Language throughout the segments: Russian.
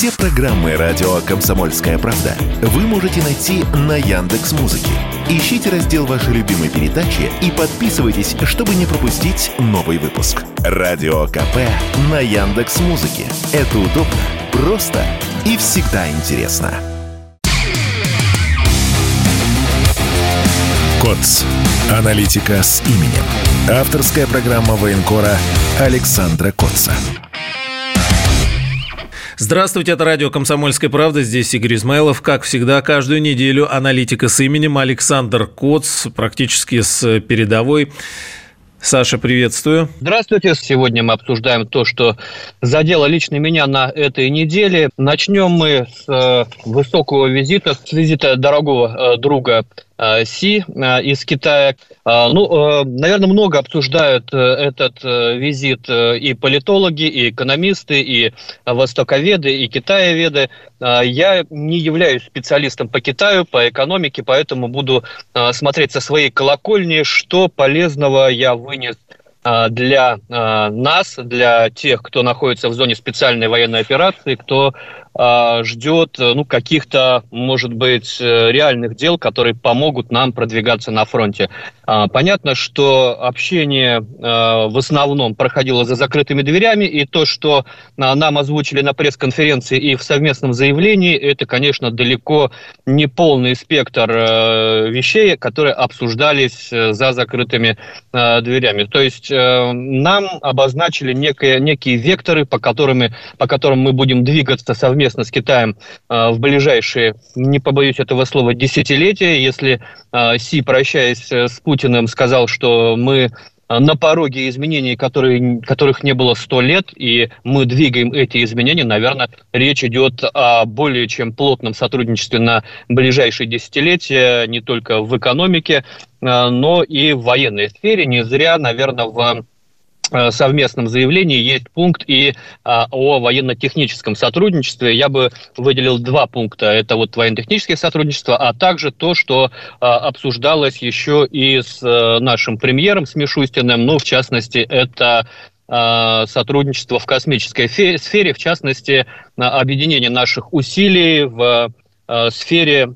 Все программы радио Комсомольская правда вы можете найти на Яндекс Музыке. Ищите раздел вашей любимой передачи и подписывайтесь, чтобы не пропустить новый выпуск. Радио КП на Яндекс Музыке. Это удобно, просто и всегда интересно. КОЦ. Аналитика с именем. Авторская программа военкора Александра Котца. Здравствуйте, это радио «Комсомольская правда». Здесь Игорь Измайлов. Как всегда, каждую неделю аналитика с именем Александр Коц, практически с передовой. Саша, приветствую. Здравствуйте. Сегодня мы обсуждаем то, что задело лично меня на этой неделе. Начнем мы с э, высокого визита, с визита дорогого э, друга Си э, из Китая. Э, ну, наверное, много обсуждают этот визит и политологи, и экономисты, и востоковеды, и китаеведы. Я не являюсь специалистом по Китаю, по экономике, поэтому буду смотреть со своей колокольни, что полезного я вынес для нас, для тех, кто находится в зоне специальной военной операции, кто ждет ну, каких-то, может быть, э, реальных дел, которые помогут нам продвигаться на фронте. А, понятно, что общение а, в основном проходило за закрытыми дверями, и то, что нам озвучили на пресс-конференции и в совместном заявлении, это, конечно, далеко не полный спектр э, вещей, которые обсуждались э, за закрытыми дверями. То есть нам обозначили некие, некие векторы, по которым, по которым мы будем двигаться совместно совместно с Китаем а, в ближайшие, не побоюсь этого слова, десятилетия. Если а, Си, прощаясь э, с Путиным, сказал, что мы а, на пороге изменений, которые, которых не было сто лет, и мы двигаем эти изменения, наверное, речь идет о более чем плотном сотрудничестве на ближайшие десятилетия, не только в экономике, но и в военной сфере. Не зря, наверное, в совместном заявлении есть пункт и а, о военно-техническом сотрудничестве. Я бы выделил два пункта. Это вот военно-техническое сотрудничество, а также то, что а, обсуждалось еще и с а, нашим премьером, с Мишустиным. Ну, в частности, это а, сотрудничество в космической сфере, в частности, объединение наших усилий в сфере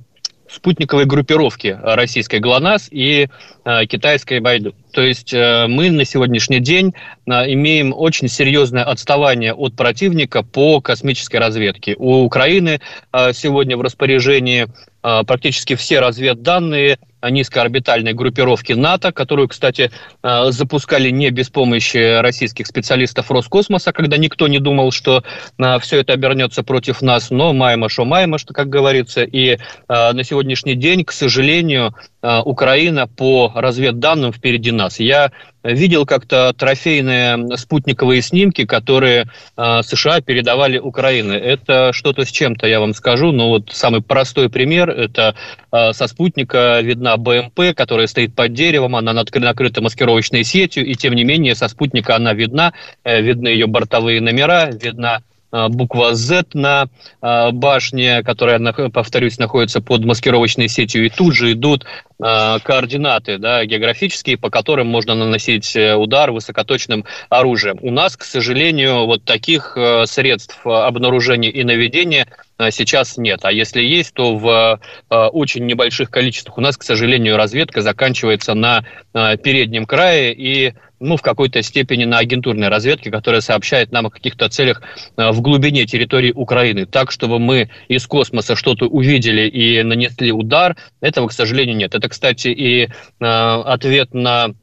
спутниковой группировки российской ГЛОНАСС и э, китайской Байду. То есть э, мы на сегодняшний день э, имеем очень серьезное отставание от противника по космической разведке. У Украины э, сегодня в распоряжении э, практически все разведданные низкоорбитальной группировки НАТО, которую, кстати, э, запускали не без помощи российских специалистов Роскосмоса, когда никто не думал, что э, все это обернется против нас, но майма шо майма, что как говорится. И э, на сегодняшний день, к сожалению, Украина по разведданным впереди нас. Я видел как-то трофейные спутниковые снимки, которые США передавали Украине. Это что-то с чем-то, я вам скажу. Но вот самый простой пример – это со спутника видна БМП, которая стоит под деревом, она накрыта маскировочной сетью, и тем не менее со спутника она видна, э, видны ее бортовые номера, видна э, буква Z на э, башне, которая, повторюсь, находится под маскировочной сетью, и тут же идут координаты да, географические, по которым можно наносить удар высокоточным оружием. У нас, к сожалению, вот таких средств обнаружения и наведения а сейчас нет. А если есть, то в а, очень небольших количествах. У нас, к сожалению, разведка заканчивается на а, переднем крае и ну, в какой-то степени на агентурной разведке, которая сообщает нам о каких-то целях в глубине территории Украины. Так, чтобы мы из космоса что-то увидели и нанесли удар, этого, к сожалению, нет. Это, кстати, и ответ на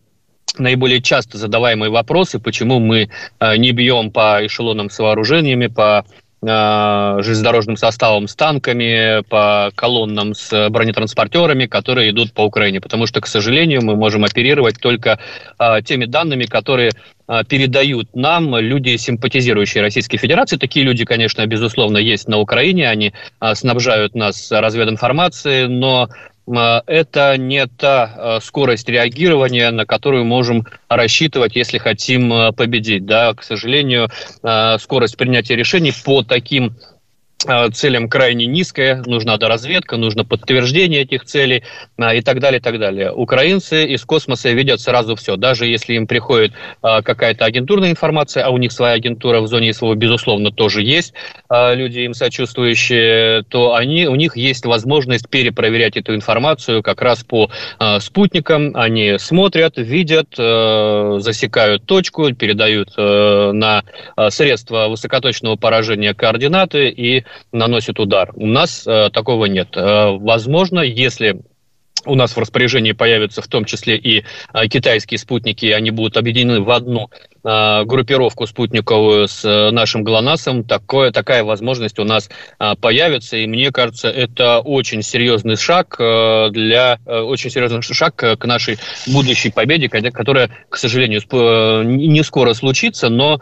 наиболее часто задаваемые вопросы, почему мы не бьем по эшелонам с вооружениями, по Э, железнодорожным составом с танками, по колоннам с бронетранспортерами, которые идут по Украине. Потому что, к сожалению, мы можем оперировать только э, теми данными, которые э, передают нам люди, симпатизирующие Российской Федерации. Такие люди, конечно, безусловно, есть на Украине. Они снабжают нас развединформацией, но Э, это не та э, скорость реагирования, на которую можем рассчитывать, если хотим э, победить. Да, к сожалению, скорость принятия решений по таким Э, целям крайне низкая, нужна доразведка, нужно подтверждение этих целей а, и так далее, и так далее. Украинцы из космоса видят сразу все, даже если им приходит а, какая-то агентурная информация, а у них своя агентура в зоне СВО, безусловно, тоже есть, а, люди им сочувствующие, то они, у них есть возможность перепроверять эту информацию как раз по спутникам, они смотрят, видят, засекают точку, передают на средства высокоточного поражения координаты и наносит удар. У нас э, такого нет. Э, возможно, если у нас в распоряжении появятся в том числе и э, китайские спутники, они будут объединены в одну группировку спутниковую с э, нашим ГЛОНАССом, такое, такая возможность у нас э, появится. И мне кажется, это очень серьезный шаг для очень серьезный шаг к нашей будущей победе, которая, к сожалению, не скоро случится, но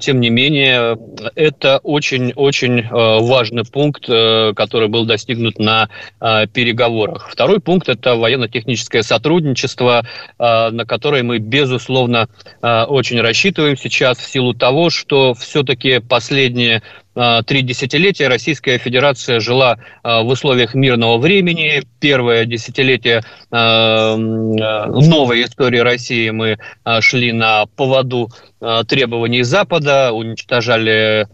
тем не менее это очень-очень важный пункт, который был достигнут на переговорах. Второй пункт – это военно-техническое сотрудничество, на которое мы, безусловно, очень рассчитываем сейчас в силу того, что все-таки последние а, три десятилетия Российская Федерация жила а, в условиях мирного времени. Первое десятилетие а, новой истории России мы шли на поводу требований Запада, уничтожали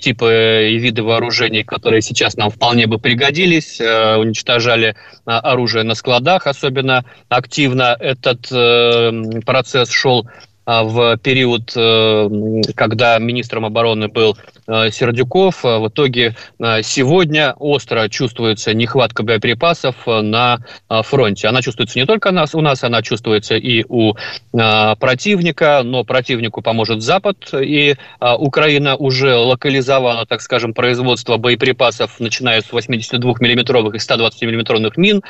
типы и виды вооружений, которые сейчас нам вполне бы пригодились, уничтожали оружие на складах особенно активно. Этот э, процесс шел в период, э, когда министром обороны был э, Сердюков. А, в итоге а, сегодня остро чувствуется нехватка боеприпасов на фронте. Она чувствуется не только у нас, она чувствуется и у противника, но противнику поможет Запад, и Украина уже локализовала, так скажем, производство боеприпасов, начиная с 82-миллиметровых и 120-миллиметровых мин,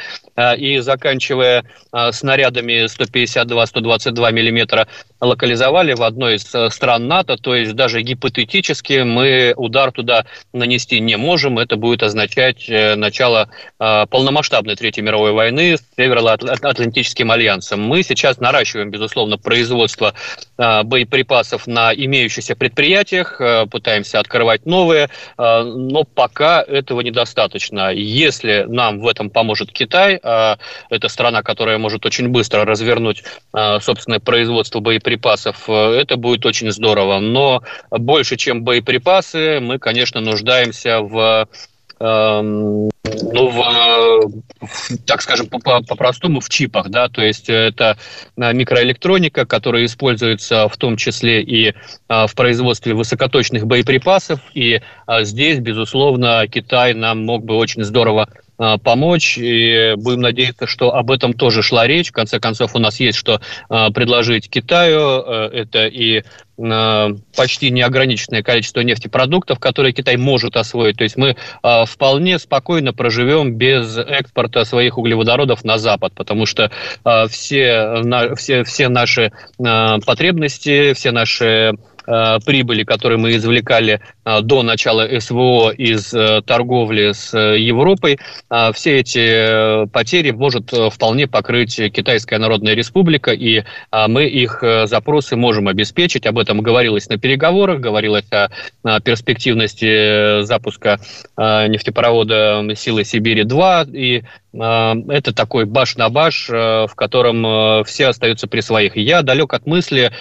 и заканчивая снарядами 152-122 миллиметра локализовали в одной из э, стран НАТО, то есть даже гипотетически мы удар туда нанести не можем. Это будет означать э, начало э, полномасштабной Третьей мировой войны с Североатлантическим альянсом. Мы сейчас наращиваем, безусловно, производство боеприпасов на имеющихся предприятиях, пытаемся открывать новые, но пока этого недостаточно. Если нам в этом поможет Китай, это страна, которая может очень быстро развернуть собственное производство боеприпасов, боеприпасов, э, это будет очень здорово. Но больше, чем боеприпасы, мы, конечно, нуждаемся в эм, ну, в, так скажем, по-простому в чипах, да, то есть это микроэлектроника, которая используется в том числе и в производстве высокоточных боеприпасов, и здесь, безусловно, Китай нам мог бы очень здорово помочь. И будем надеяться, что об этом тоже шла речь. В конце концов, у нас есть что а, предложить Китаю. Э, это и почти неограниченное количество нефтепродуктов, которые Китай может освоить. То есть мы вполне спокойно проживем без экспорта своих углеводородов на Запад, потому что все, все, все наши потребности, все наши Э, прибыли, которые мы извлекали э, до начала СВО из э, торговли с Европой, все эти потери может вполне покрыть Китайская Народная Республика, и мы их запросы можем обеспечить. Об этом говорилось на переговорах, говорилось о перспективности запуска нефтепровода «Силы Сибири-2», и это такой баш на баш, в котором все остаются при своих. Я далек от мысли,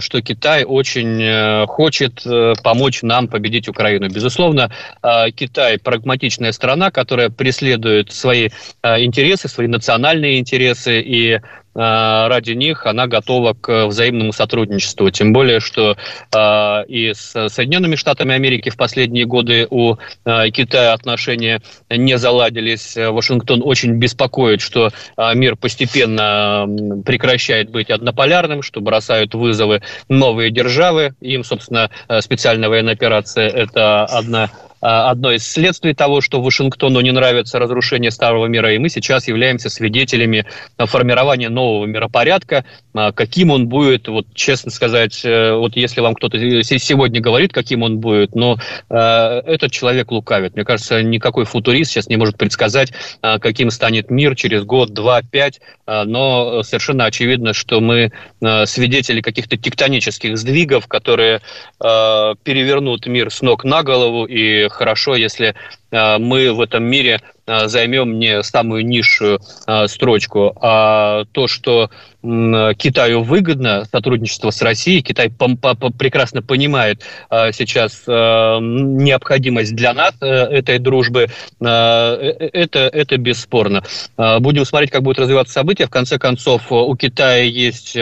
что Китай очень Э, хочет э, помочь нам победить Украину. Безусловно, э, Китай прагматичная страна, которая преследует свои интересы, свои национальные интересы и ради них она готова к взаимному сотрудничеству. Тем более, что э, и с Соединенными Штатами Америки в последние годы у э, Китая отношения не заладились. Вашингтон очень беспокоит, что э, мир постепенно прекращает быть однополярным, что бросают вызовы новые державы. Им, собственно, специальная военная операция – это одна одно из следствий того, что Вашингтону не нравится разрушение старого мира, и мы сейчас являемся свидетелями формирования нового миропорядка. А, каким он будет, вот честно сказать, э, вот если вам кто-то сегодня говорит, каким он будет, но э, этот человек лукавит. Мне кажется, никакой футурист сейчас не может предсказать, э, каким станет мир через год, два, пять, э, но совершенно очевидно, что мы э, свидетели каких-то тектонических сдвигов, которые э, перевернут мир с ног на голову и хорошо, если мы в этом мире займем не самую низшую строчку, а то, что Китаю выгодно сотрудничество с Россией, Китай прекрасно понимает сейчас необходимость для нас этой дружбы, это, это бесспорно. Будем смотреть, как будут развиваться события. В конце концов, у Китая есть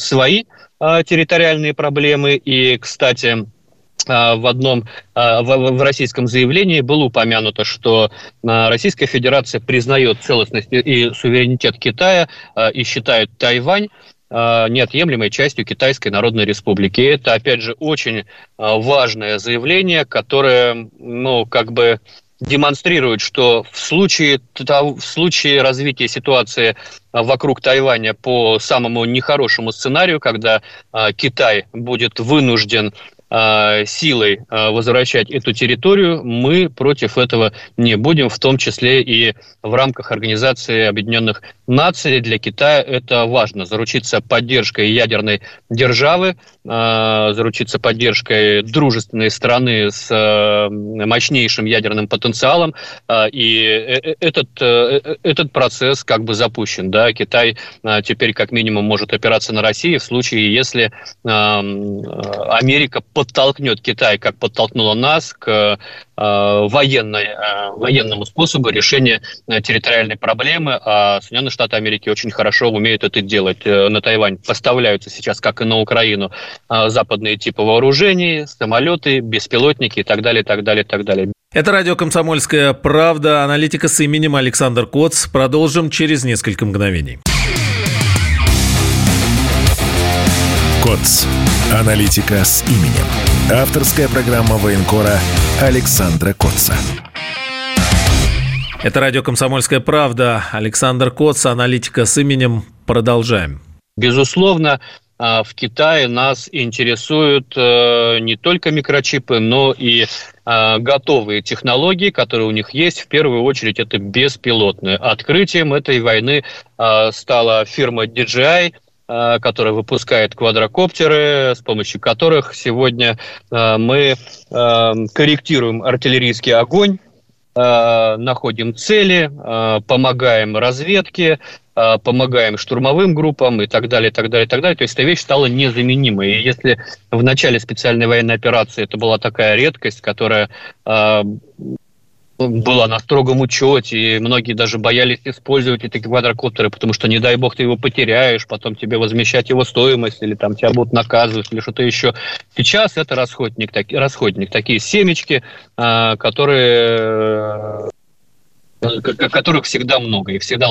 свои территориальные проблемы, и, кстати, в одном а, в российском заявлении было упомянуто, что а, Российская Федерация признает целостность и суверенитет Китая и считает Тайвань неотъемлемой частью Китайской Народной Республики. И это, опять же, очень важное заявление, которое, ну, как бы демонстрирует, что в случае, в случае развития ситуации вокруг Тайваня по самому нехорошему сценарию, когда Китай будет вынужден силой э, возвращать эту территорию, мы против этого не будем, в том числе и в рамках Организации Объединенных Наций. Для Китая это важно, заручиться поддержкой ядерной державы, э, заручиться поддержкой дружественной страны с мощнейшим ядерным потенциалом, и этот, этот процесс как бы запущен. Да? Китай теперь как минимум может опираться на Россию в случае, если Америка подтолкнет Китай, как подтолкнула нас, к э, военной, э, военному способу решения э, территориальной проблемы. А Соединенные Штаты Америки очень хорошо умеют это делать. На Тайвань поставляются сейчас, как и на Украину, западные типы вооружений, самолеты, беспилотники и так далее, так далее, так далее. Это радио «Комсомольская правда». Аналитика с именем Александр Коц. Продолжим через несколько мгновений. КОЦ. Аналитика с именем. Авторская программа военкора Александра Котца. Это радио «Комсомольская правда». Александр Коц, аналитика с именем. Продолжаем. Безусловно, а, в Китае нас интересуют э, не только микрочипы, но и а, готовые технологии, которые у них есть. В первую очередь это беспилотные. Открытием этой войны а, стала фирма DJI – которая выпускает квадрокоптеры, с помощью которых сегодня мы корректируем артиллерийский огонь, находим цели, помогаем разведке, помогаем штурмовым группам и так далее, и так далее, и так далее. То есть эта вещь стала незаменимой. И если в начале специальной военной операции это была такая редкость, которая была на строгом учете, и многие даже боялись использовать эти квадрокоптеры, потому что, не дай бог, ты его потеряешь, потом тебе возмещать его стоимость, или там тебя будут наказывать, или что-то еще. Сейчас это расходник, так, расходник такие семечки, а, которые которых всегда много, их всегда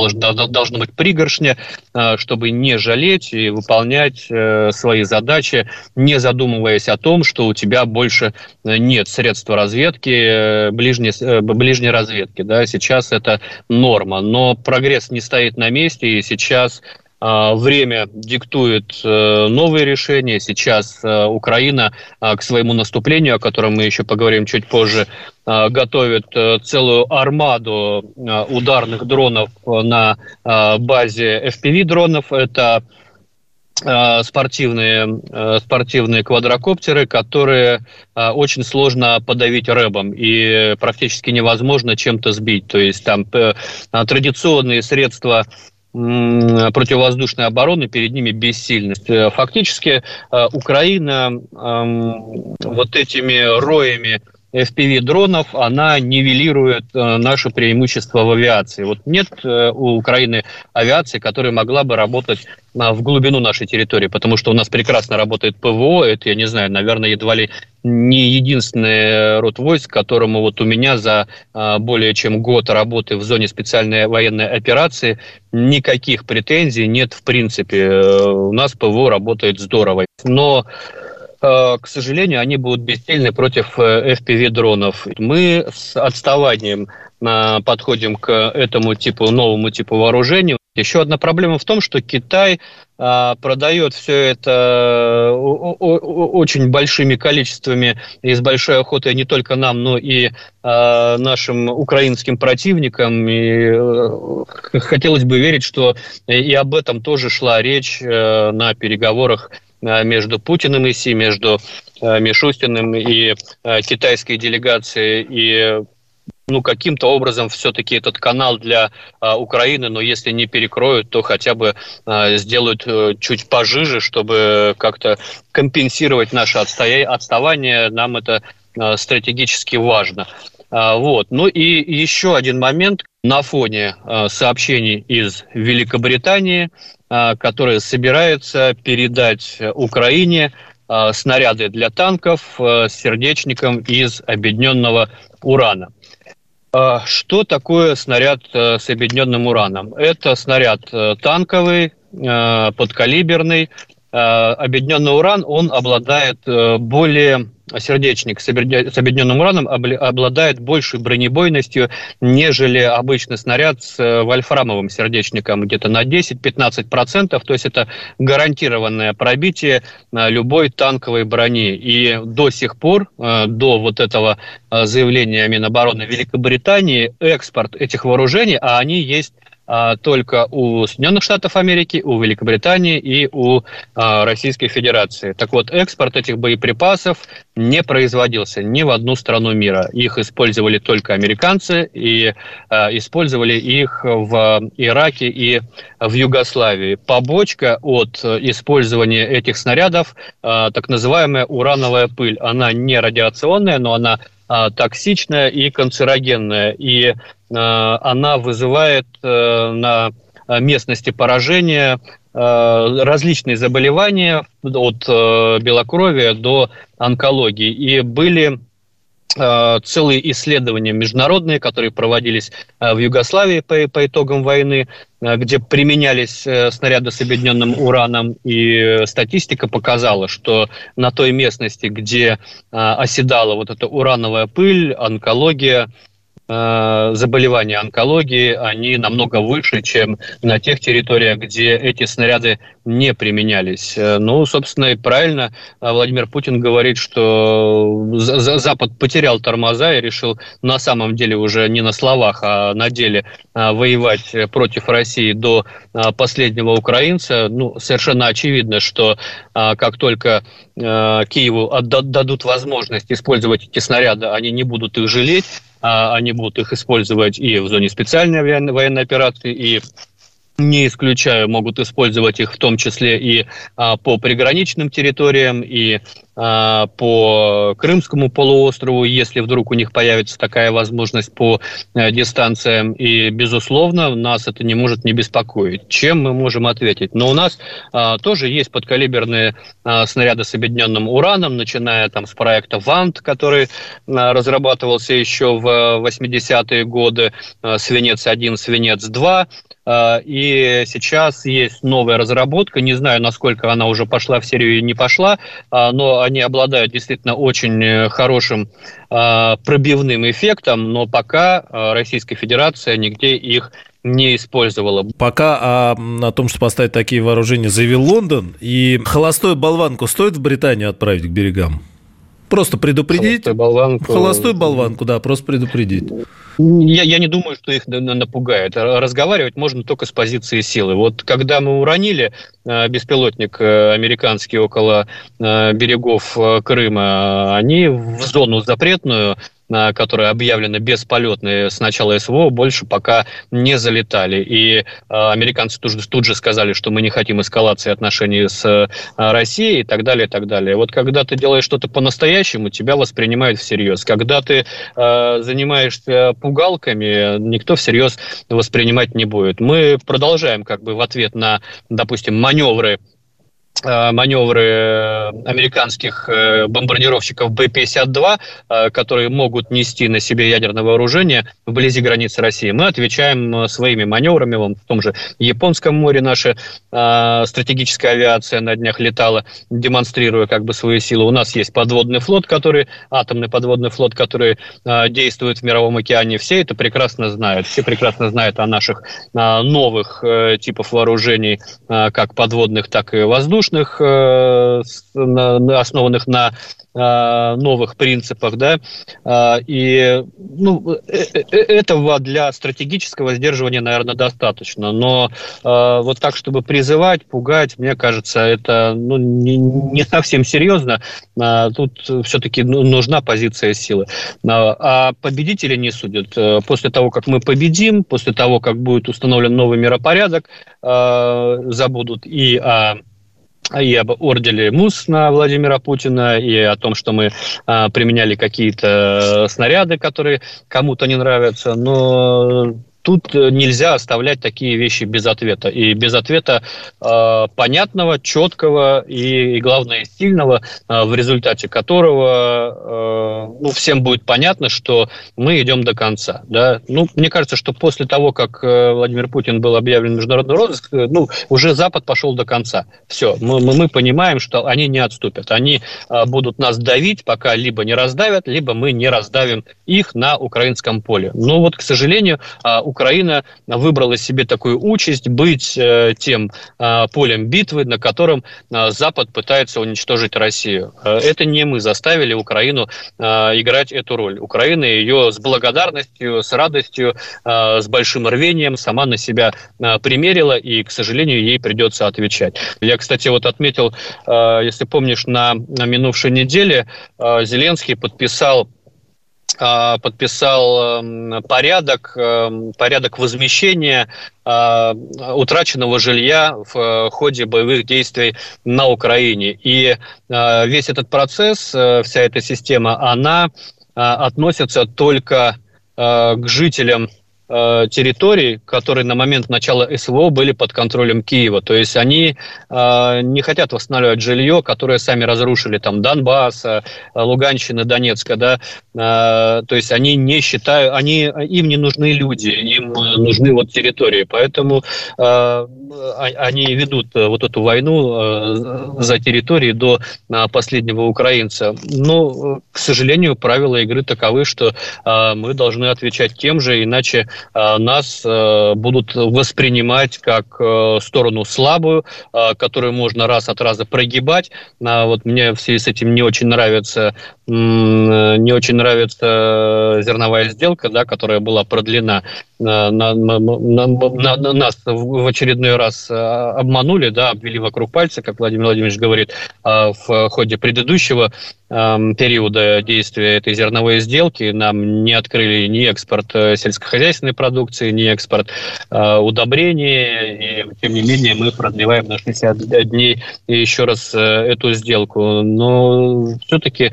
должно быть пригоршня, а, чтобы не жалеть и выполнять э, свои задачи, не задумываясь о том, что у тебя больше э, нет средств разведки, э, ближней, ближней разведки. Да? Сейчас это норма, но прогресс не стоит на месте, и сейчас время диктует э, новые решения. Сейчас э, Украина а, к своему наступлению, о котором мы еще поговорим чуть позже, а, готовит э, целую армаду ударных дронов на базе FPV-дронов. Это спортивные, спортивные квадрокоптеры, которые очень сложно подавить рэбом и практически невозможно чем-то сбить. То есть там традиционные средства противовоздушной обороны, перед ними бессильность. Э, фактически э, Украина вот этими роями FPV-дронов, она нивелирует э, наше преимущество в авиации. Вот нет э, у Украины авиации, которая могла бы работать э, в глубину нашей территории, потому что у нас прекрасно работает ПВО, это, я не знаю, наверное, едва ли не единственный род войск, которому вот у меня за более чем год работы в зоне специальной военной операции никаких претензий нет в принципе. У нас ПВО работает здорово. Но Э, к сожалению, они будут бессильны против э, FPV-дронов. Мы с отставанием э, подходим к этому типу, новому типу вооружений. Еще одна проблема в том, что Китай продает все это очень большими количествами и с большой охотой не только нам, но и нашим украинским противникам. И хотелось бы верить, что и об этом тоже шла речь на переговорах Э, между Путиным и Си, между Мишустиным и китайской делегацией, и ну, каким-то образом все-таки этот канал для Украины, но если не перекроют, то хотя бы сделают чуть пожиже, чтобы как-то компенсировать наше отстоя... отставание. Нам это стратегически важно. Вот. Ну и еще один момент на фоне сообщений из Великобритании, а, которая собирается передать Украине а, снаряды для танков а, с сердечником из объединенного урана. Что такое снаряд э, с объединенным ураном? Это снаряд э, танковый, э, подкалиберный. Объединенный уран, он обладает более сердечник с объединенным ураном обладает большей бронебойностью, нежели обычный снаряд с э, вольфрамовым сердечником, где-то на 10-15%, то есть это гарантированное пробитие э, любой танковой брони. И до сих пор, э, до вот этого заявления Минобороны Великобритании, экспорт этих вооружений, а они есть только у Соединенных Штатов Америки, у Великобритании и у а, Российской Федерации. Так вот, экспорт этих боеприпасов не производился ни в одну страну мира. Их использовали только американцы и а, использовали их в Ираке и в Югославии. Побочка от использования этих снарядов, так называемая урановая пыль. Она не радиационная, но она токсичная и канцерогенная. И она вызывает э, на местности поражения э, различные заболевания от белокровия до онкологии. И были целые исследования международные, которые проводились в Югославии по, по итогам войны, где применялись снаряды с объединенным ураном, и статистика показала, что на той местности, где оседала вот эта урановая пыль, онкология Э, заболевания онкологии, они намного выше, чем на тех территориях, где эти снаряды не применялись. Э, ну, собственно, и правильно э, Владимир Путин говорит, что Запад потерял тормоза и решил на самом деле уже не на словах, а на деле воевать против России до последнего украинца. Ну, совершенно очевидно, что как только Киеву отдадут возможность использовать эти снаряды, они не будут их жалеть, они будут их использовать и в зоне специальной военной операции, и не исключаю, могут использовать их в том числе и а, по приграничным территориям, и а, по Крымскому полуострову, если вдруг у них появится такая возможность по а, дистанциям. И, безусловно, нас это не может не беспокоить. Чем мы можем ответить? Но у нас а, тоже есть подкалиберные а, снаряды с объединенным ураном, начиная там с проекта ВАНТ, который а, разрабатывался еще в 80-е годы, а, Свинец-1, Свинец-2, а, и сейчас есть новая разработка, не знаю, насколько она уже пошла в серию или не пошла, а, но они обладают действительно очень э, хорошим а, пробивным эффектом, но пока Российская Федерация нигде их не использовала. Пока а, о том, что поставить такие вооружения, заявил Лондон. И холостую болванку стоит в Британию отправить к берегам? Просто предупредить? Холостую болванку. Холостую болванку, да, просто предупредить. Я, я не думаю, что их напугает. Разговаривать можно только с позиции силы. Вот когда мы уронили э, беспилотник э, американский около э, берегов Крыма, они в зону запретную которые объявлены бесполетные с начала СВО, больше пока не залетали. И э, американцы тут же, тут же сказали, что мы не хотим эскалации отношений с э, Россией и так далее, и так далее. Вот когда ты делаешь что-то по-настоящему, тебя воспринимают всерьез. Когда ты э, занимаешься пугалками, никто всерьез воспринимать не будет. Мы продолжаем как бы в ответ на, допустим, маневры маневры э, американских э, бомбардировщиков Б-52, которые могут нести на себе ядерное вооружение вблизи границы России. Мы отвечаем своими маневрами. Вон, в том же Японском море наша стратегическая авиация на днях летала, демонстрируя как бы свои силы. У нас есть подводный флот, который, атомный подводный флот, который действует в Мировом океане. Все это прекрасно знают. Все прекрасно знают о наших новых типах вооружений, как подводных, так и воздушных воздушных, основанных на Э, новых принципах, да, э, и ну, э, этого для стратегического сдерживания, наверное, достаточно, но вот так, чтобы призывать, пугать, мне кажется, это ну, не, не совсем серьезно, тут все-таки ну, нужна позиция силы, а победители не судят. После того, как мы победим, после того, как будет установлен новый миропорядок, забудут и о и об ордере МУС на Владимира Путина, и о том, что мы а, применяли какие-то снаряды, которые кому-то не нравятся. Но тут э, нельзя оставлять такие вещи без ответа. И без ответа э, понятного, четкого и, и, главное, сильного, э, в результате которого э, ну, всем будет понятно, что мы идем до конца. Да? Ну, мне кажется, что после того, как э, Владимир Путин был объявлен международный розыск, э, ну, уже Запад пошел до конца. Все, мы, мы, мы понимаем, что они не отступят. Они э, будут нас давить, пока либо не раздавят, либо мы не раздавим их на украинском поле. Но вот, к сожалению, э, Украина выбрала себе такую участь быть э, тем э, полем битвы, на котором э, Запад пытается уничтожить Россию. Это не мы заставили Украину играть эту роль. Украина ее с благодарностью, с радостью, с большим рвением сама на себя примерила, и, к сожалению, ей придется отвечать. Я, кстати, вот отметил, если помнишь, на, минувшей неделе Зеленский подписал подписал эм, порядок, эм, порядок возмещения а, утраченного жилья в э, ходе боевых действий на Украине. И а, весь этот процесс, э, вся эта система, она относится только к жителям Э, территорий, которые на момент начала СВО были под контролем Киева. То есть они э, не хотят восстанавливать жилье, которое сами разрушили, там, Донбасса, э, Луганщины, Донецка, да, э, то есть они не считают, они, им не нужны люди, им нужны вот территории, поэтому э, они ведут вот эту войну э, за территории до э, последнего украинца. Но, к сожалению, правила игры таковы, что э, мы должны отвечать тем же, иначе Э, нас э, будут воспринимать как э, сторону слабую, которую можно раз от раза прогибать. Вот мне в связи с этим не очень нравится не очень нравится зерновая сделка, да, которая была продлена. На, на, на, на, на нас в очередной раз обманули, да, обвели вокруг пальца, как Владимир Владимирович говорит, в ходе предыдущего периода действия этой зерновой сделки нам не открыли ни экспорт сельскохозяйственной продукции, ни экспорт удобрений, и тем не менее мы продлеваем на 60 дней еще раз эту сделку. Но все-таки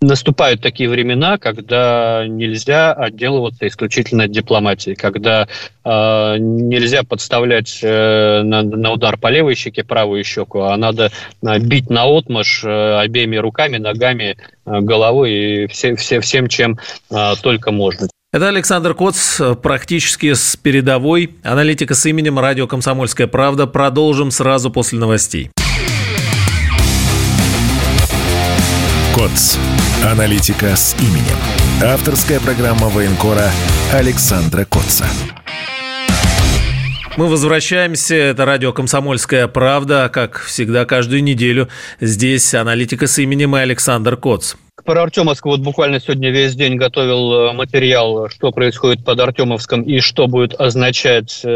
наступают такие времена, когда нельзя отделываться исключительно дипломатией, когда э, нельзя подставлять э, на, на удар по левой щеке правую щеку, а надо э, бить на отмаш э, обеими руками, ногами, э, головой и все, все, всем, чем э, только можно. Это Александр Коц, практически с передовой. Аналитика с именем «Радио Комсомольская правда». Продолжим сразу после новостей. КОЦ. Аналитика с именем. Авторская программа военкора Александра Котца. Мы возвращаемся. Это радио «Комсомольская правда». Как всегда, каждую неделю здесь аналитика с именем и Александр Коц. Про Артемовск вот буквально сегодня весь день готовил э, материал, что происходит под Артемовском и что будет означать э,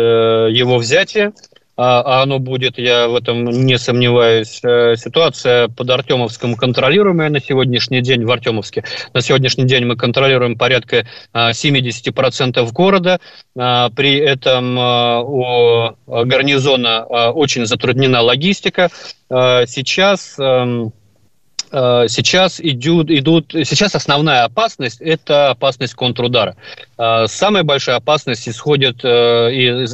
его взятие. А, а оно будет, я в этом не сомневаюсь. Э, ситуация под Артемовском контролируемая на сегодняшний день в Артемовске. На сегодняшний день мы контролируем порядка 70% а, города. А, при этом у гарнизона очень затруднена логистика. Сейчас эм, сейчас идут, идут, сейчас основная опасность – это опасность контрудара. Э, самая большая опасность исходит э, из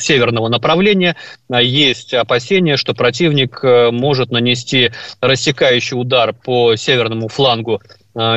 северного направления. Есть опасения, что противник может нанести рассекающий удар по северному флангу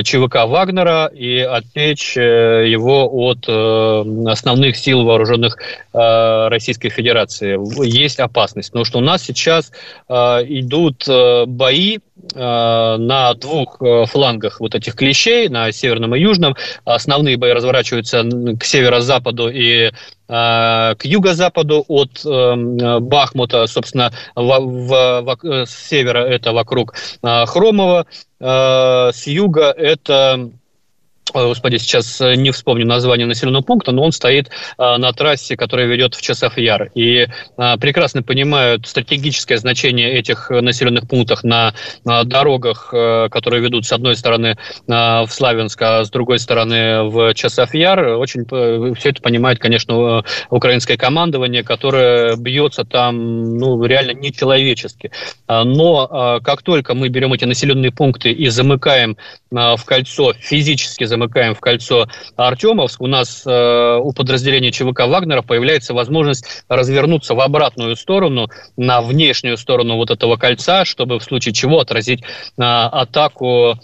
ЧВК Вагнера и отсечь его от основных сил вооруженных Российской Федерации. Есть опасность, потому что у нас сейчас идут бои на двух флангах вот этих клещей, на северном и южном. Основные бои разворачиваются к северо-западу и к юго-западу от Бахмута, собственно, в, в, в, с севера это вокруг Хромова, с юга это господи, сейчас э, не вспомню название населенного пункта, но он стоит а, на трассе, которая ведет в Часов Яр. И прекрасно понимают стратегическое значение этих населенных пунктов на, дорогах, которые ведут с одной стороны в Славянск, а с другой стороны в Часов Яр. Очень все это понимает, конечно, украинское командование, которое бьется там ну, реально нечеловечески. Но как только мы берем эти населенные пункты и замыкаем в кольцо физически замыкаем в кольцо Артемовск, у нас э, у подразделения ЧВК Вагнера появляется возможность развернуться в обратную сторону, на внешнюю сторону вот этого кольца, чтобы в случае чего отразить э, атаку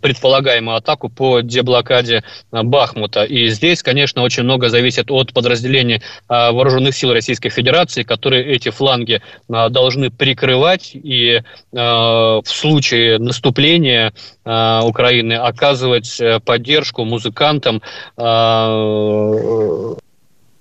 предполагаемую атаку по деблокаде э, Бахмута. И здесь, конечно, очень много зависит от подразделений э, вооруженных сил Российской Федерации, которые эти фланги должны прикрывать и в случае наступления Украины оказывать поддержку музыкантам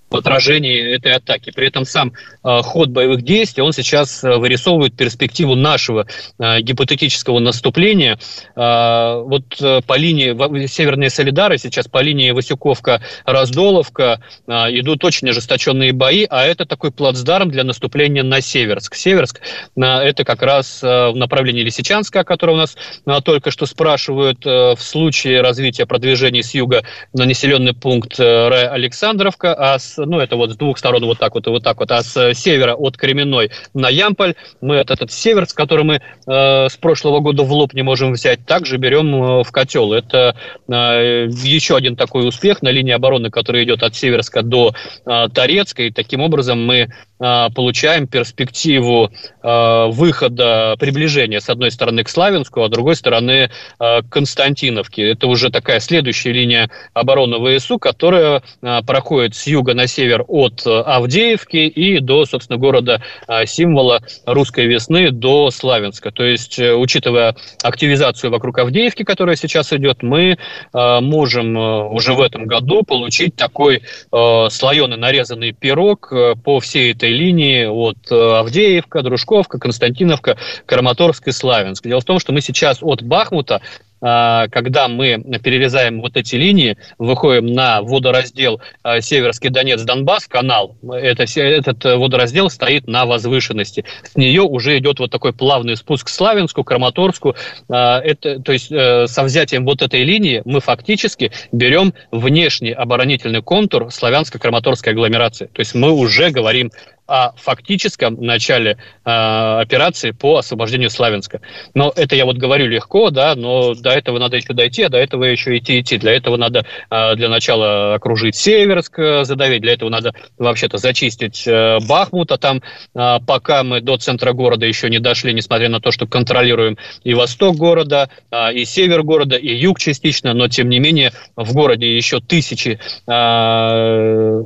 в отражении этой атаки. При этом сам э, ход боевых действий, он сейчас э, вырисовывает перспективу нашего э, гипотетического наступления. Э, вот э, по линии Северные Солидары, сейчас по линии Васюковка-Раздоловка э, идут очень ожесточенные бои, а это такой плацдарм для наступления на Северск. Северск это как раз в направлении Лисичанска, о котором у нас только что спрашивают, в случае развития продвижения с юга на населенный пункт Александровка, а с ну, это вот с двух сторон вот так вот и вот так вот, а с севера от Кременной на Ямполь, мы этот, этот север, с которым мы э, с прошлого года в лоб не можем взять, также берем э, в котел. Это э, еще один такой успех на линии обороны, который идет от Северска до э, Торецка, и таким образом мы э, получаем перспективу э, выхода, приближения с одной стороны к Славянску, а с другой стороны э, к Константиновке. Это уже такая следующая линия обороны ВСУ, которая э, проходит с юга на север от э, Авдеевки и до, собственно, города э, символа русской весны до Славянска. То есть, э, учитывая активизацию вокруг Авдеевки, которая сейчас идет, мы можем уже в этом году получить такой слоеный нарезанный пирог по всей этой линии от Авдеевка, Дружковка, Константиновка, Краматорск и Славянск. Дело в том, что мы сейчас от Бахмута когда мы перерезаем вот эти линии, выходим на водораздел а, Северский Донец, Донбасс, канал, это, этот водораздел стоит на возвышенности. С нее уже идет вот такой плавный спуск к Славянску, Краматорску. А, это, то есть э, со взятием вот этой линии мы фактически берем внешний оборонительный контур славянско-краматорской агломерации. То есть мы уже говорим о фактическом начале э, операции по освобождению Славянска. Но это я вот говорю легко, да, но до этого надо еще дойти, а до этого еще идти идти. Для этого надо э, для начала окружить Северск, э, задавить, для этого надо вообще-то зачистить э, Бахмут, а там э, пока мы до центра города еще не дошли, несмотря на то, что контролируем и восток города, э, и север города, и юг частично, но тем не менее в городе еще тысячи, э,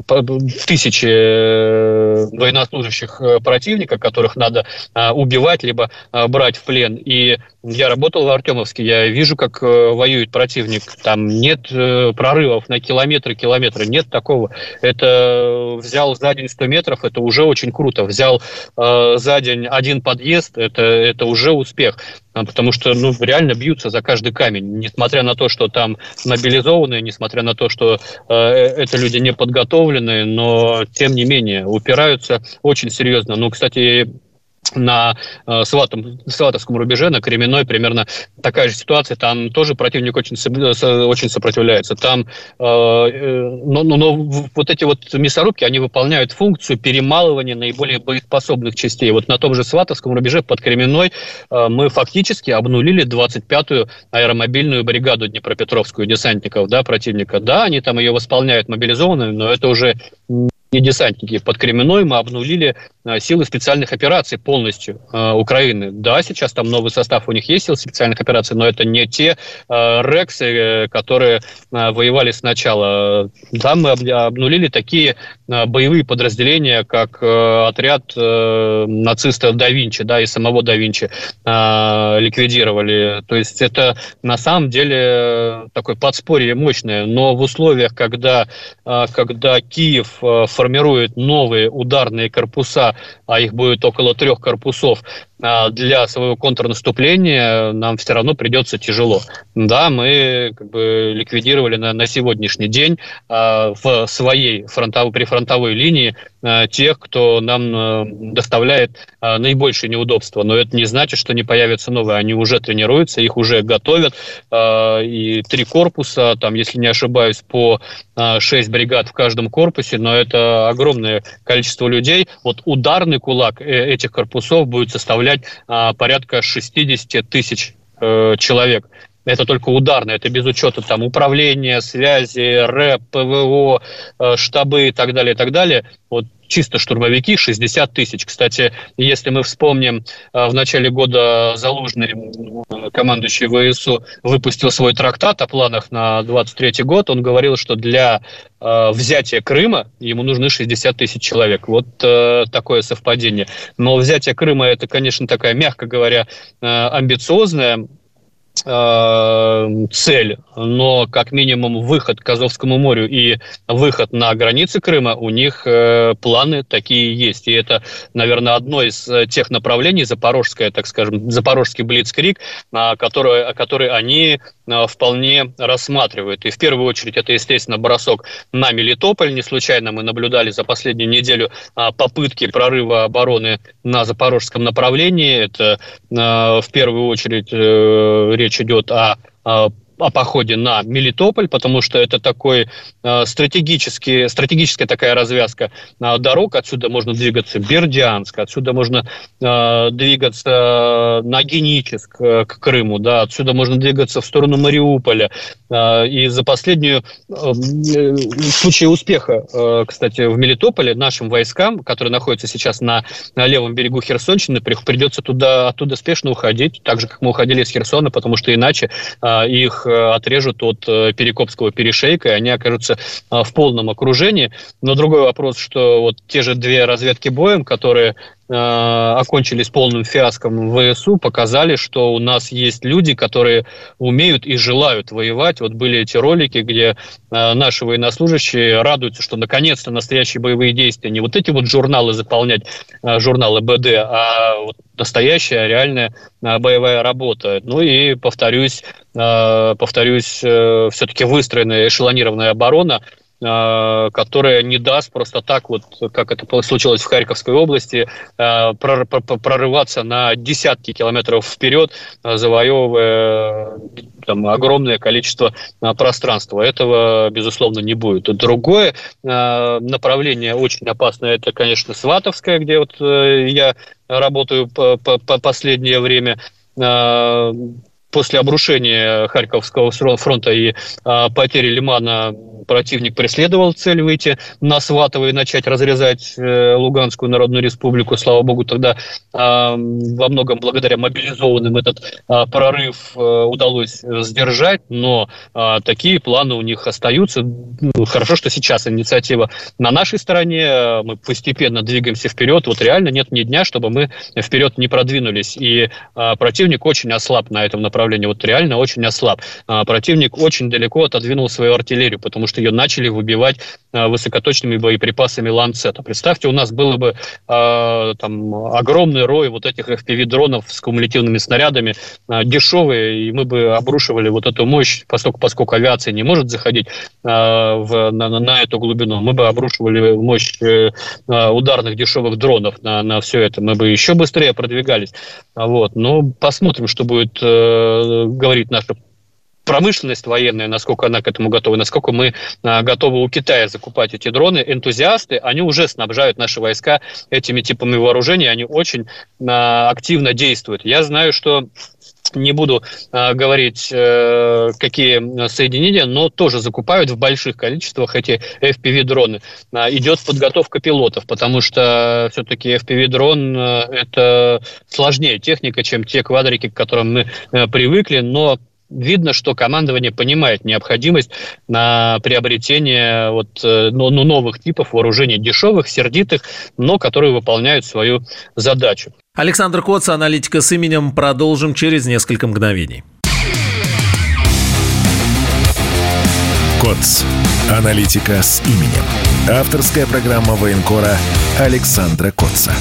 тысячи э, военнослужащих э, противника, которых надо а, убивать, либо а, брать в плен. И я работал в Артемовске, я вижу, как э, воюет противник. Там нет э, прорывов на километры, километры, нет такого. Это взял за день 100 метров, это уже очень круто. Взял за день один подъезд, это, это уже успех. Потому что ну, реально бьются за каждый камень, несмотря на то, что там мобилизованные, несмотря на то, что э, это люди не подготовленные, но тем не менее упираются очень серьезно. Ну, кстати, на э, Сватом, Сватовском рубеже, на Кременной примерно такая же ситуация. Там тоже противник очень, очень сопротивляется. Там, э, э, но, но, но вот эти вот мясорубки, они выполняют функцию перемалывания наиболее боеспособных частей. Вот на том же Сватовском рубеже под Кременной э, мы фактически обнулили 25-ю аэромобильную бригаду Днепропетровскую десантников да, противника. Да, они там ее восполняют мобилизованными, но это уже не десантники. Под Кременной мы обнулили э, силы специальных операций полностью э, Украины. Да, сейчас там новый состав у них есть сил специальных операций, но это не те э, рексы, которые э, воевали сначала. Там мы обнулили такие э, боевые подразделения, как э, отряд э, нацистов да Винчи, да, и самого да Винчи э, ликвидировали. То есть это на самом деле такое подспорье мощное, но в условиях, когда, э, когда Киев э, формирует новые ударные корпуса, а их будет около трех корпусов, для своего контрнаступления нам все равно придется тяжело. Да, мы как бы ликвидировали на, на сегодняшний день а, в своей фронтовой, прифронтовой линии а, тех, кто нам а, доставляет а, наибольшие неудобства. Но это не значит, что не появятся новые. Они уже тренируются, их уже готовят. И три корпуса, там, если не ошибаюсь, по шесть бригад в каждом корпусе, но это огромное количество людей. Вот ударный кулак э, этих корпусов будет составлять порядка 60 тысяч э, человек. Это только ударное, это без учета там управления, связи, рэп, ПВО, э, штабы и так далее, и так далее. Вот чисто штурмовики 60 тысяч. Кстати, если мы вспомним, э, в начале года Залужный, э, командующий ВСУ, выпустил свой трактат о планах на 23 год, он говорил, что для взятия Крыма ему нужны 60 тысяч человек. Вот такое совпадение. Но взятие Крыма это, конечно, такая, мягко говоря, амбициозная цель, но как минимум выход к Азовскому морю и выход на границы Крыма, у них э, планы такие есть. И это, наверное, одно из э, тех направлений, запорожское, так скажем, запорожский блицкрик, э, который, который они э, вполне рассматривают. И в первую очередь это, естественно, бросок на Мелитополь. Не случайно мы наблюдали за последнюю неделю э, попытки прорыва обороны на запорожском направлении. Это э, в первую очередь э, речь идет о, о походе на Мелитополь, потому что это такой э, стратегический, стратегическая такая развязка э, дорог. Отсюда можно двигаться в Бердянск, отсюда можно э, двигаться на Геническ э, к Крыму, да, отсюда можно двигаться в сторону Мариуполя. Э, и за последнюю, э, в случае успеха, э, кстати, в Мелитополе нашим войскам, которые находятся сейчас на, на левом берегу Херсонщины, придется туда, оттуда спешно уходить, так же, как мы уходили из Херсона, потому что иначе э, их Э, отрежут от э, Перекопского перешейка, и они окажутся э, в полном окружении. Но другой вопрос, что вот те же две разведки боем, которые окончились полным фиаском в ВСУ, показали, что у нас есть люди, которые умеют и желают воевать. Вот были эти ролики, где наши военнослужащие радуются, что наконец-то настоящие боевые действия, не вот эти вот журналы заполнять, журналы БД, а вот настоящая, реальная боевая работа. Ну и, повторюсь, Э, повторюсь, э, все-таки выстроенная эшелонированная оборона, э, которая не даст просто так, вот как это случилось в Харьковской области, прорываться на десятки километров вперед, завоевывая там, огромное количество пространства. Этого, безусловно, не будет. Другое направление очень опасное, это, конечно, Сватовское, где вот я работаю по, по последнее время после обрушения Харьковского фронта и а, потери Лимана противник преследовал цель выйти на Сватово и начать разрезать э, Луганскую Народную Республику. Слава богу, тогда э, во многом благодаря мобилизованным этот э, прорыв э, удалось сдержать, но такие планы у них остаются. Ну, хорошо, что сейчас инициатива на нашей стороне, мы постепенно двигаемся вперед. Вот реально нет ни дня, чтобы мы вперед не продвинулись. И противник очень ослаб на этом направлении направлении, вот реально очень ослаб. А, противник очень далеко отодвинул свою артиллерию, потому что ее начали выбивать а, высокоточными боеприпасами Ланцета. Представьте, у нас было бы э, там огромный рой вот этих FPV-дронов с кумулятивными снарядами, э, дешевые, и мы бы обрушивали вот эту мощь, поскольку, поскольку авиация не может заходить э, в, на, на эту глубину, мы бы обрушивали мощь э, ударных дешевых дронов на, на все это, мы бы еще быстрее продвигались. Вот. Но посмотрим, что будет э, говорит наша промышленность военная, насколько она к этому готова, насколько мы готовы у Китая закупать эти дроны. Энтузиасты, они уже снабжают наши войска этими типами вооружения, они очень активно действуют. Я знаю, что не буду э, говорить, э, какие соединения, но тоже закупают в больших количествах эти FPV-дроны. Э, идет подготовка пилотов, потому что все-таки FPV-дрон э, – это сложнее техника, чем те квадрики, к которым мы э, привыкли, но видно, что командование понимает необходимость на приобретение вот, э, ну, ну, новых типов вооружений, дешевых, сердитых, но которые выполняют свою задачу. Александр Коц, аналитика с именем. Продолжим через несколько мгновений. КОЦ. Аналитика с именем. Авторская программа военкора Александра Котца.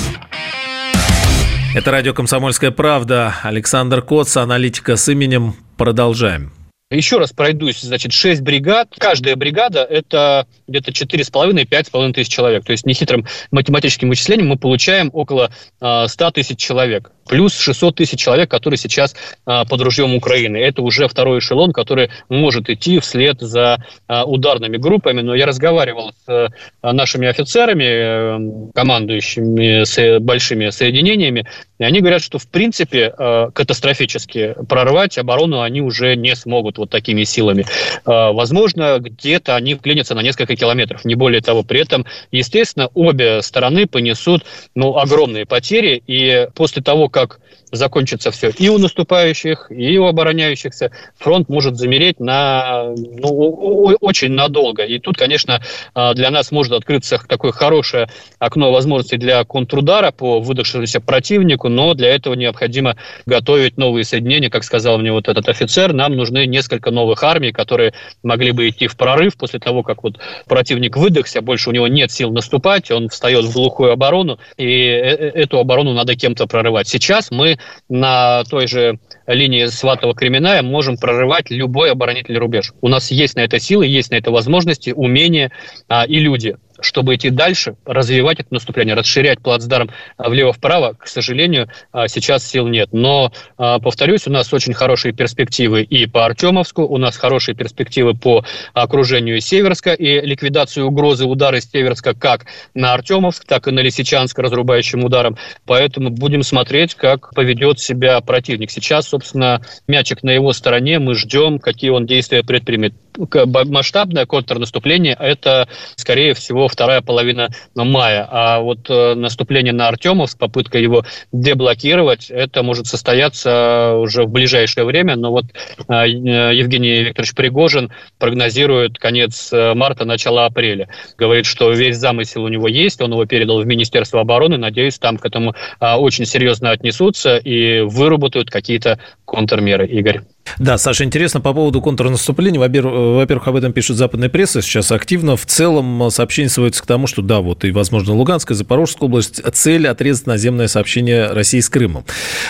Это радио «Комсомольская правда». Александр Коц, аналитика с именем. Продолжаем. Еще раз пройдусь, значит, 6 бригад. Каждая бригада – это где-то 4,5-5,5 тысяч человек. То есть нехитрым математическим вычислением мы получаем около 100 а, тысяч человек плюс 600 тысяч человек, которые сейчас а, под ружьем Украины. Это уже второй эшелон, который может идти вслед за а, ударными группами. Но я разговаривал с а, нашими офицерами, э, командующими с большими соединениями, и они говорят, что в принципе а, катастрофически прорвать оборону они уже не смогут вот такими силами. А, возможно, где-то они вклинятся на несколько километров, не более того. При этом, естественно, обе стороны понесут ну, огромные потери, и после того, как закончится все и у наступающих, и у обороняющихся, фронт может замереть на ну, очень надолго. И тут, конечно, а, для нас может открыться такое хорошее окно возможностей для контрудара по выдохшемуся противнику, но для этого необходимо готовить новые соединения, как сказал мне вот этот офицер, нам нужны несколько новых армий, которые могли бы идти в прорыв после того, как вот противник выдохся, больше у него нет сил наступать, он встает в глухую оборону, и э, э, эту оборону надо кем-то прорывать. Сейчас мы на той же линии Сватова-Кременная можем прорывать любой оборонительный рубеж. У нас есть на это силы, есть на это возможности, умения а, и люди чтобы идти дальше, развивать это наступление, расширять плацдарм а, влево-вправо, к сожалению, а, сейчас сил нет. Но, а, повторюсь, у нас очень хорошие перспективы и по Артемовску, у нас хорошие перспективы по окружению Северска и ликвидацию угрозы удара из Северска как на Артемовск, так и на Лисичанск разрубающим ударом. Поэтому будем смотреть, как поведет себя противник. Сейчас, собственно, мячик на его стороне, мы ждем, какие он действия предпримет. Масштабное контрнаступление – это, скорее всего, вторая половина мая. А вот э, наступление на Артемовск, попытка его деблокировать, это может состояться уже в ближайшее время. Но вот э, Евгений Викторович Пригожин прогнозирует конец э, марта, начало апреля. Говорит, что весь замысел у него есть, он его передал в Министерство обороны. Надеюсь, там к этому очень серьезно отнесутся и выработают какие-то контрмеры. Игорь. Да, Саша, интересно по поводу контрнаступления. Во-первых, об этом пишет западная пресса сейчас активно. В целом сообщение сводится к тому, что да, вот и, возможно, Луганская, Запорожская область, цель отрезать наземное сообщение России с Крымом.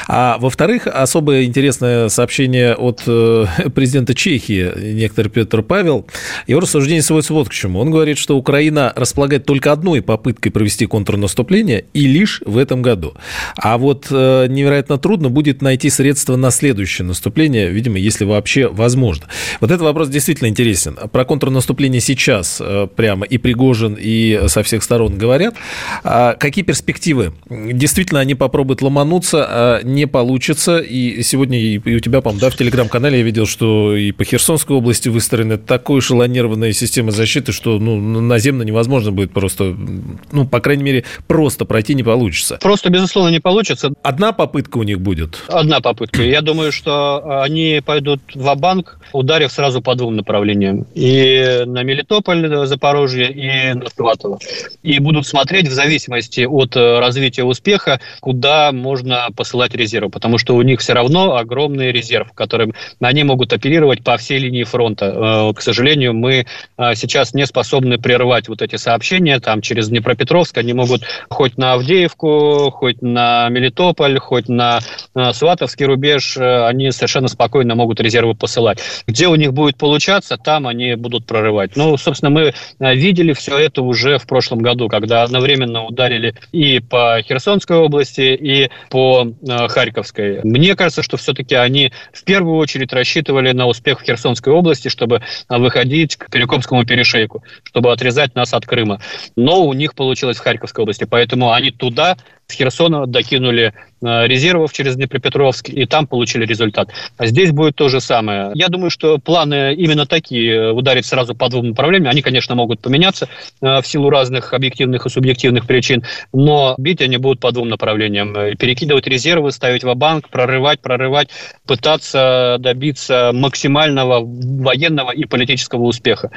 А во-вторых, особое интересное сообщение от э, президента Чехии, некоторый Петр Павел. Его рассуждение сводится вот к чему. Он говорит, что Украина располагает только одной попыткой провести контрнаступление и лишь в этом году. А вот э, невероятно трудно будет найти средства на следующее наступление, видимо, если вообще возможно. Вот этот вопрос действительно интересен. Про контрнаступление сейчас э, прямо и Пригожин, и со всех сторон говорят. А какие перспективы? Действительно, они попробуют ломануться, а не получится. И сегодня и у тебя, по-моему, да, в телеграм-канале я видел, что и по Херсонской области выстроена такой эшелонированная система защиты, что ну, наземно невозможно будет просто, ну, по крайней мере, просто пройти не получится. Просто, безусловно, не получится. Одна попытка у них будет? Одна попытка. Я думаю, что они пойдут в банк ударив сразу по двум направлениям. И на Мелитополь, Запорожье, и Сватово. И будут смотреть в зависимости от э, развития успеха, куда можно посылать резервы. Потому что у них все равно огромный резерв, которым они могут оперировать по всей линии фронта. Э, к сожалению, мы э, сейчас не способны прерывать вот эти сообщения. Там через Днепропетровск они могут хоть на Авдеевку, хоть на Мелитополь, хоть на Сватовский рубеж, они совершенно спокойно могут резервы посылать. Где у них будет получаться, там они будут прорывать. Ну, собственно, мы видели все это это уже в прошлом году, когда одновременно ударили и по Херсонской области, и по э, Харьковской. Мне кажется, что все-таки они в первую очередь рассчитывали на успех в Херсонской области, чтобы выходить к Перекопскому перешейку, чтобы отрезать нас от Крыма. Но у них получилось в Харьковской области, поэтому они туда с Херсона докинули э, резервов через Днепропетровск, и там получили результат. А здесь будет то же самое. Я думаю, что планы именно такие, э, ударить сразу по двум направлениям, они, конечно, могут поменяться э, в силу разных объективных и субъективных причин, но бить они будут по двум направлениям. Перекидывать резервы, ставить в банк, прорывать, прорывать, пытаться добиться максимального военного и политического успеха.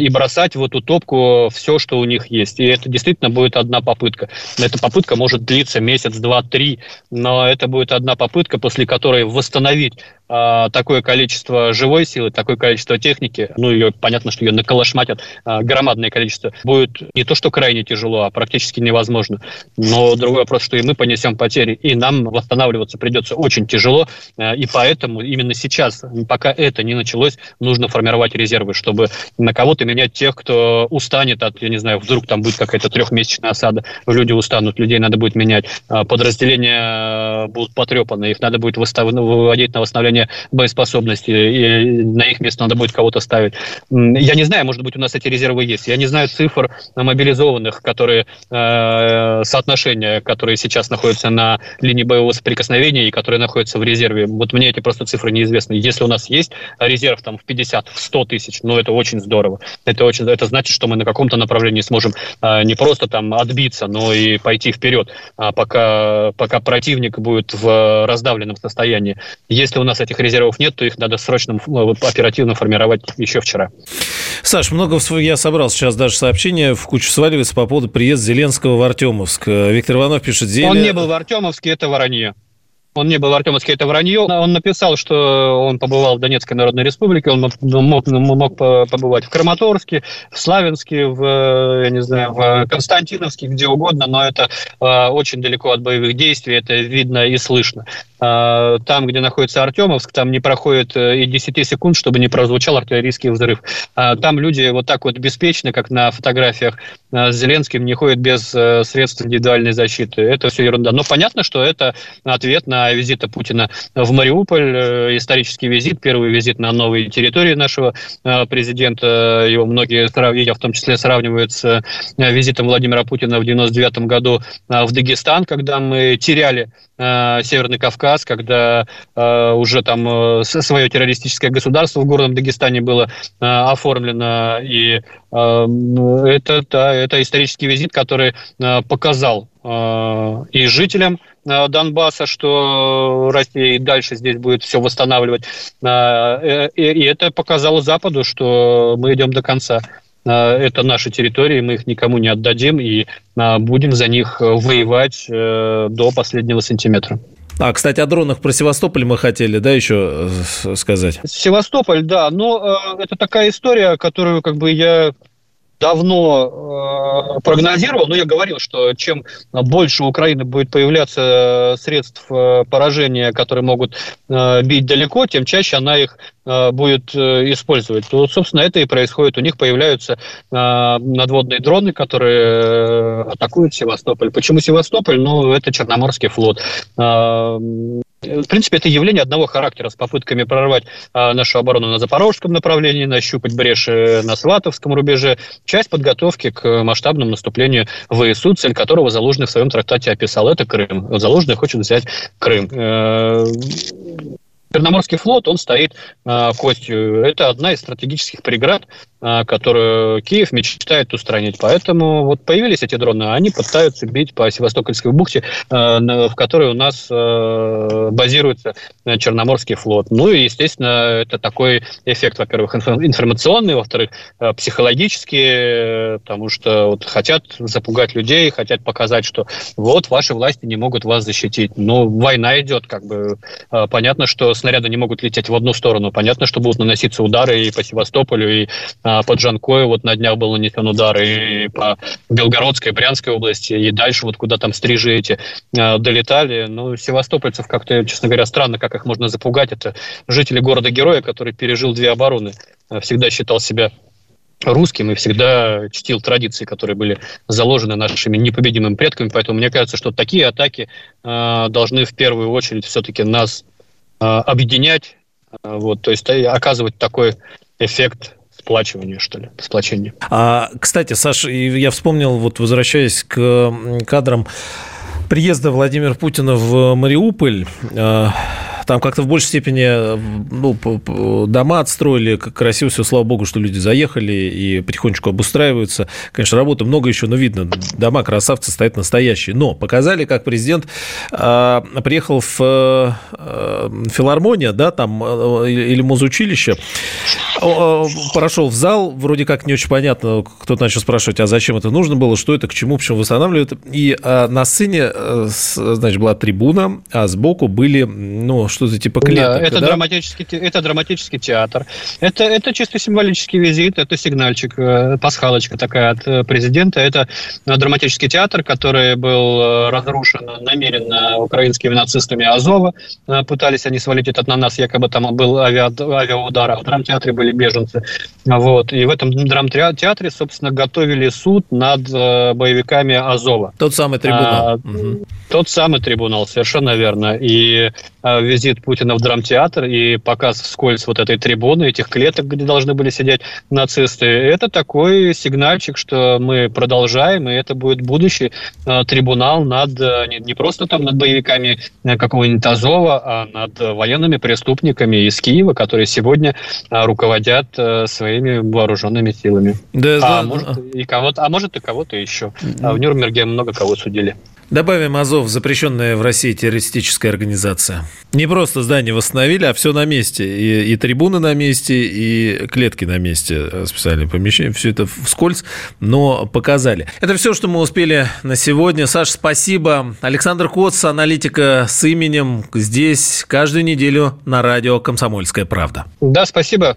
И бросать в эту топку все, что у них есть. И это действительно будет одна попытка. Эта попытка может длиться месяц, два, три, но это будет одна попытка, после которой восстановить а, такое количество живой силы, такое количество техники, ну, ее, понятно, что ее наколошматят а, громадное количество, будет не то, что крайне тяжело, а практически невозможно. Но другой вопрос, что и мы понесем потери, и нам восстанавливаться придется очень тяжело, а, и поэтому именно сейчас, пока это не началось, нужно формировать резервы, чтобы на кого-то менять тех, кто устанет от, я не знаю, вдруг там будет какая-то трехмесячная осада, люди устанут, людей надо будет менять, подразделения будут потрепаны, их надо будет выводить на восстановление повышения боеспособности, и на их место надо будет кого-то ставить. Я не знаю, может быть, у нас эти резервы есть. Я не знаю цифр мобилизованных, которые э, соотношения, которые сейчас находятся на линии боевого соприкосновения и которые находятся в резерве. Вот мне эти просто цифры неизвестны. Если у нас есть резерв там в 50, в 100 тысяч, ну, это очень здорово. Это, очень, это значит, что мы на каком-то направлении сможем э, не просто там отбиться, но и пойти вперед, а пока, пока противник будет в раздавленном состоянии. Если у нас этих резервов нет, то их надо срочно, ну, оперативно формировать еще вчера. Саш, много я собрал сейчас даже сообщения, в кучу сваливается по поводу приезда Зеленского в Артемовск. Виктор Иванов пишет... Зеля... Он не был в Артемовске, это воронье. Он не был в Артемовске, это вранье. Он написал, что он побывал в Донецкой Народной Республике, он мог, мог побывать в Краматорске, в Славянске, в, я не знаю, в Константиновске, где угодно, но это э, очень далеко от боевых действий, это видно и слышно. Э, там, где находится Артемовск, там не проходит э, и 10 секунд, чтобы не прозвучал артиллерийский взрыв. Э, там люди вот так вот беспечно, как на фотографиях э, с Зеленским, не ходят без э, средств индивидуальной защиты. Это все ерунда. Но понятно, что это ответ на визита Путина в Мариуполь, э, исторический визит, первый визит на новые территории нашего президента. Его многие, я в том числе, сравнивают с визитом Владимира Путина в 1999 году в Дагестан, когда мы теряли Северный Кавказ, когда уже там свое террористическое государство в горном Дагестане было оформлено. И это, да, это исторический визит, который показал и жителям Э, Донбасса, что Россия и дальше здесь будет все восстанавливать. Э, э, и это показало Западу, что мы идем до конца. Это наши территории, мы их никому не отдадим и будем за них воевать до последнего сантиметра. А, кстати, о дронах про Севастополь мы хотели, да, еще сказать? Севастополь, да, но это такая история, которую как бы я давно э, прогнозировал, но я говорил, что чем больше у Украины будет появляться средств э, поражения, которые могут э, бить далеко, тем чаще она их э, будет э, использовать. То, собственно, это и происходит. У них появляются э, надводные дроны, которые э, атакуют Севастополь. Почему Севастополь? Ну, это Черноморский флот. Э, в принципе, это явление одного характера с попытками прорвать а, нашу оборону на запорожском направлении, нащупать бреши на Сватовском рубеже. Часть подготовки к масштабному наступлению ВСУ, цель которого Залужный в своем трактате описал. Это Крым. Залужный хочет взять Крым. Э, Черноморский флот, он стоит э, костью. Это одна из стратегических преград, э, которую Киев мечтает устранить. Поэтому вот появились эти дроны, они пытаются бить по Севастопольской бухте, э, в которой у нас э, базируется Черноморский флот. Ну и, естественно, это такой эффект, во-первых, информационный, во-вторых, э, психологический, потому что вот хотят запугать людей, хотят показать, что вот ваши власти не могут вас защитить. Но война идет, как бы э, понятно, что снаряды не могут лететь в одну сторону. Понятно, что будут наноситься удары и по Севастополю, и а, под Жанкою вот на днях был нанесен удар, и по Белгородской, Брянской области, и дальше вот куда там стрижи эти а, долетали. Ну, севастопольцев как-то, честно говоря, странно, как их можно запугать. Это жители города-героя, который пережил две обороны, а, всегда считал себя русским и всегда чтил традиции, которые были заложены нашими непобедимыми предками. Поэтому мне кажется, что такие атаки э, должны в первую очередь все-таки нас объединять, э, вот, то есть э, оказывать такой эффект сплачивания, что ли, сплочения. А, кстати, Саша, я вспомнил, вот возвращаясь к кадрам приезда Владимира Путина в Мариуполь, э, там как-то в большей степени ну, дома отстроили, красиво все, слава богу, что люди заехали и потихонечку обустраиваются. Конечно, работы много еще, но видно, дома красавцы стоят настоящие. Но показали, как президент э, приехал в э, филармония, да, там, э, или музучилище, прошел в зал, вроде как не очень понятно, кто-то начал спрашивать, а зачем это нужно было, что это, к чему, почему восстанавливают. И э, на сцене, э, значит, была трибуна, а сбоку были, ну, что-то типа клеток. Да, это, да? Драматический, это драматический театр. Это, это чисто символический визит, это сигнальчик, э, пасхалочка такая от э, президента. Это драматический театр, который был разрушен намеренно украинскими нацистами Азова. Пытались они свалить это на нас, якобы там был авиа, авиаудар, а в драмтеатре были беженцы. Вот. И в этом драмтеатре, собственно, готовили суд над боевиками Азова. Тот самый трибунал. А, угу. Тот самый трибунал, совершенно верно. И визит визит Путина в драмтеатр и показ вскользь вот этой трибуны, этих клеток, где должны были сидеть нацисты, это такой сигнальчик, что мы продолжаем, и это будет будущий э, трибунал над э, не, просто там над боевиками э, какого-нибудь Азова, а над военными преступниками из Киева, которые сегодня э, руководят э, своими вооруженными силами. Да, а, да, может, и кого-то, а может и кого-то еще. А в Нюрнберге много кого судили. Добавим Азов, запрещенная в России террористическая организация. Не просто здание восстановили, а все на месте. И, и трибуны на месте, и клетки на месте, э, специальные помещения. Все это вскользь, но показали. Это все, что мы успели на сегодня. Саш, спасибо. Александр Коц, аналитика с именем, здесь каждую неделю на радио «Комсомольская правда». Да, спасибо.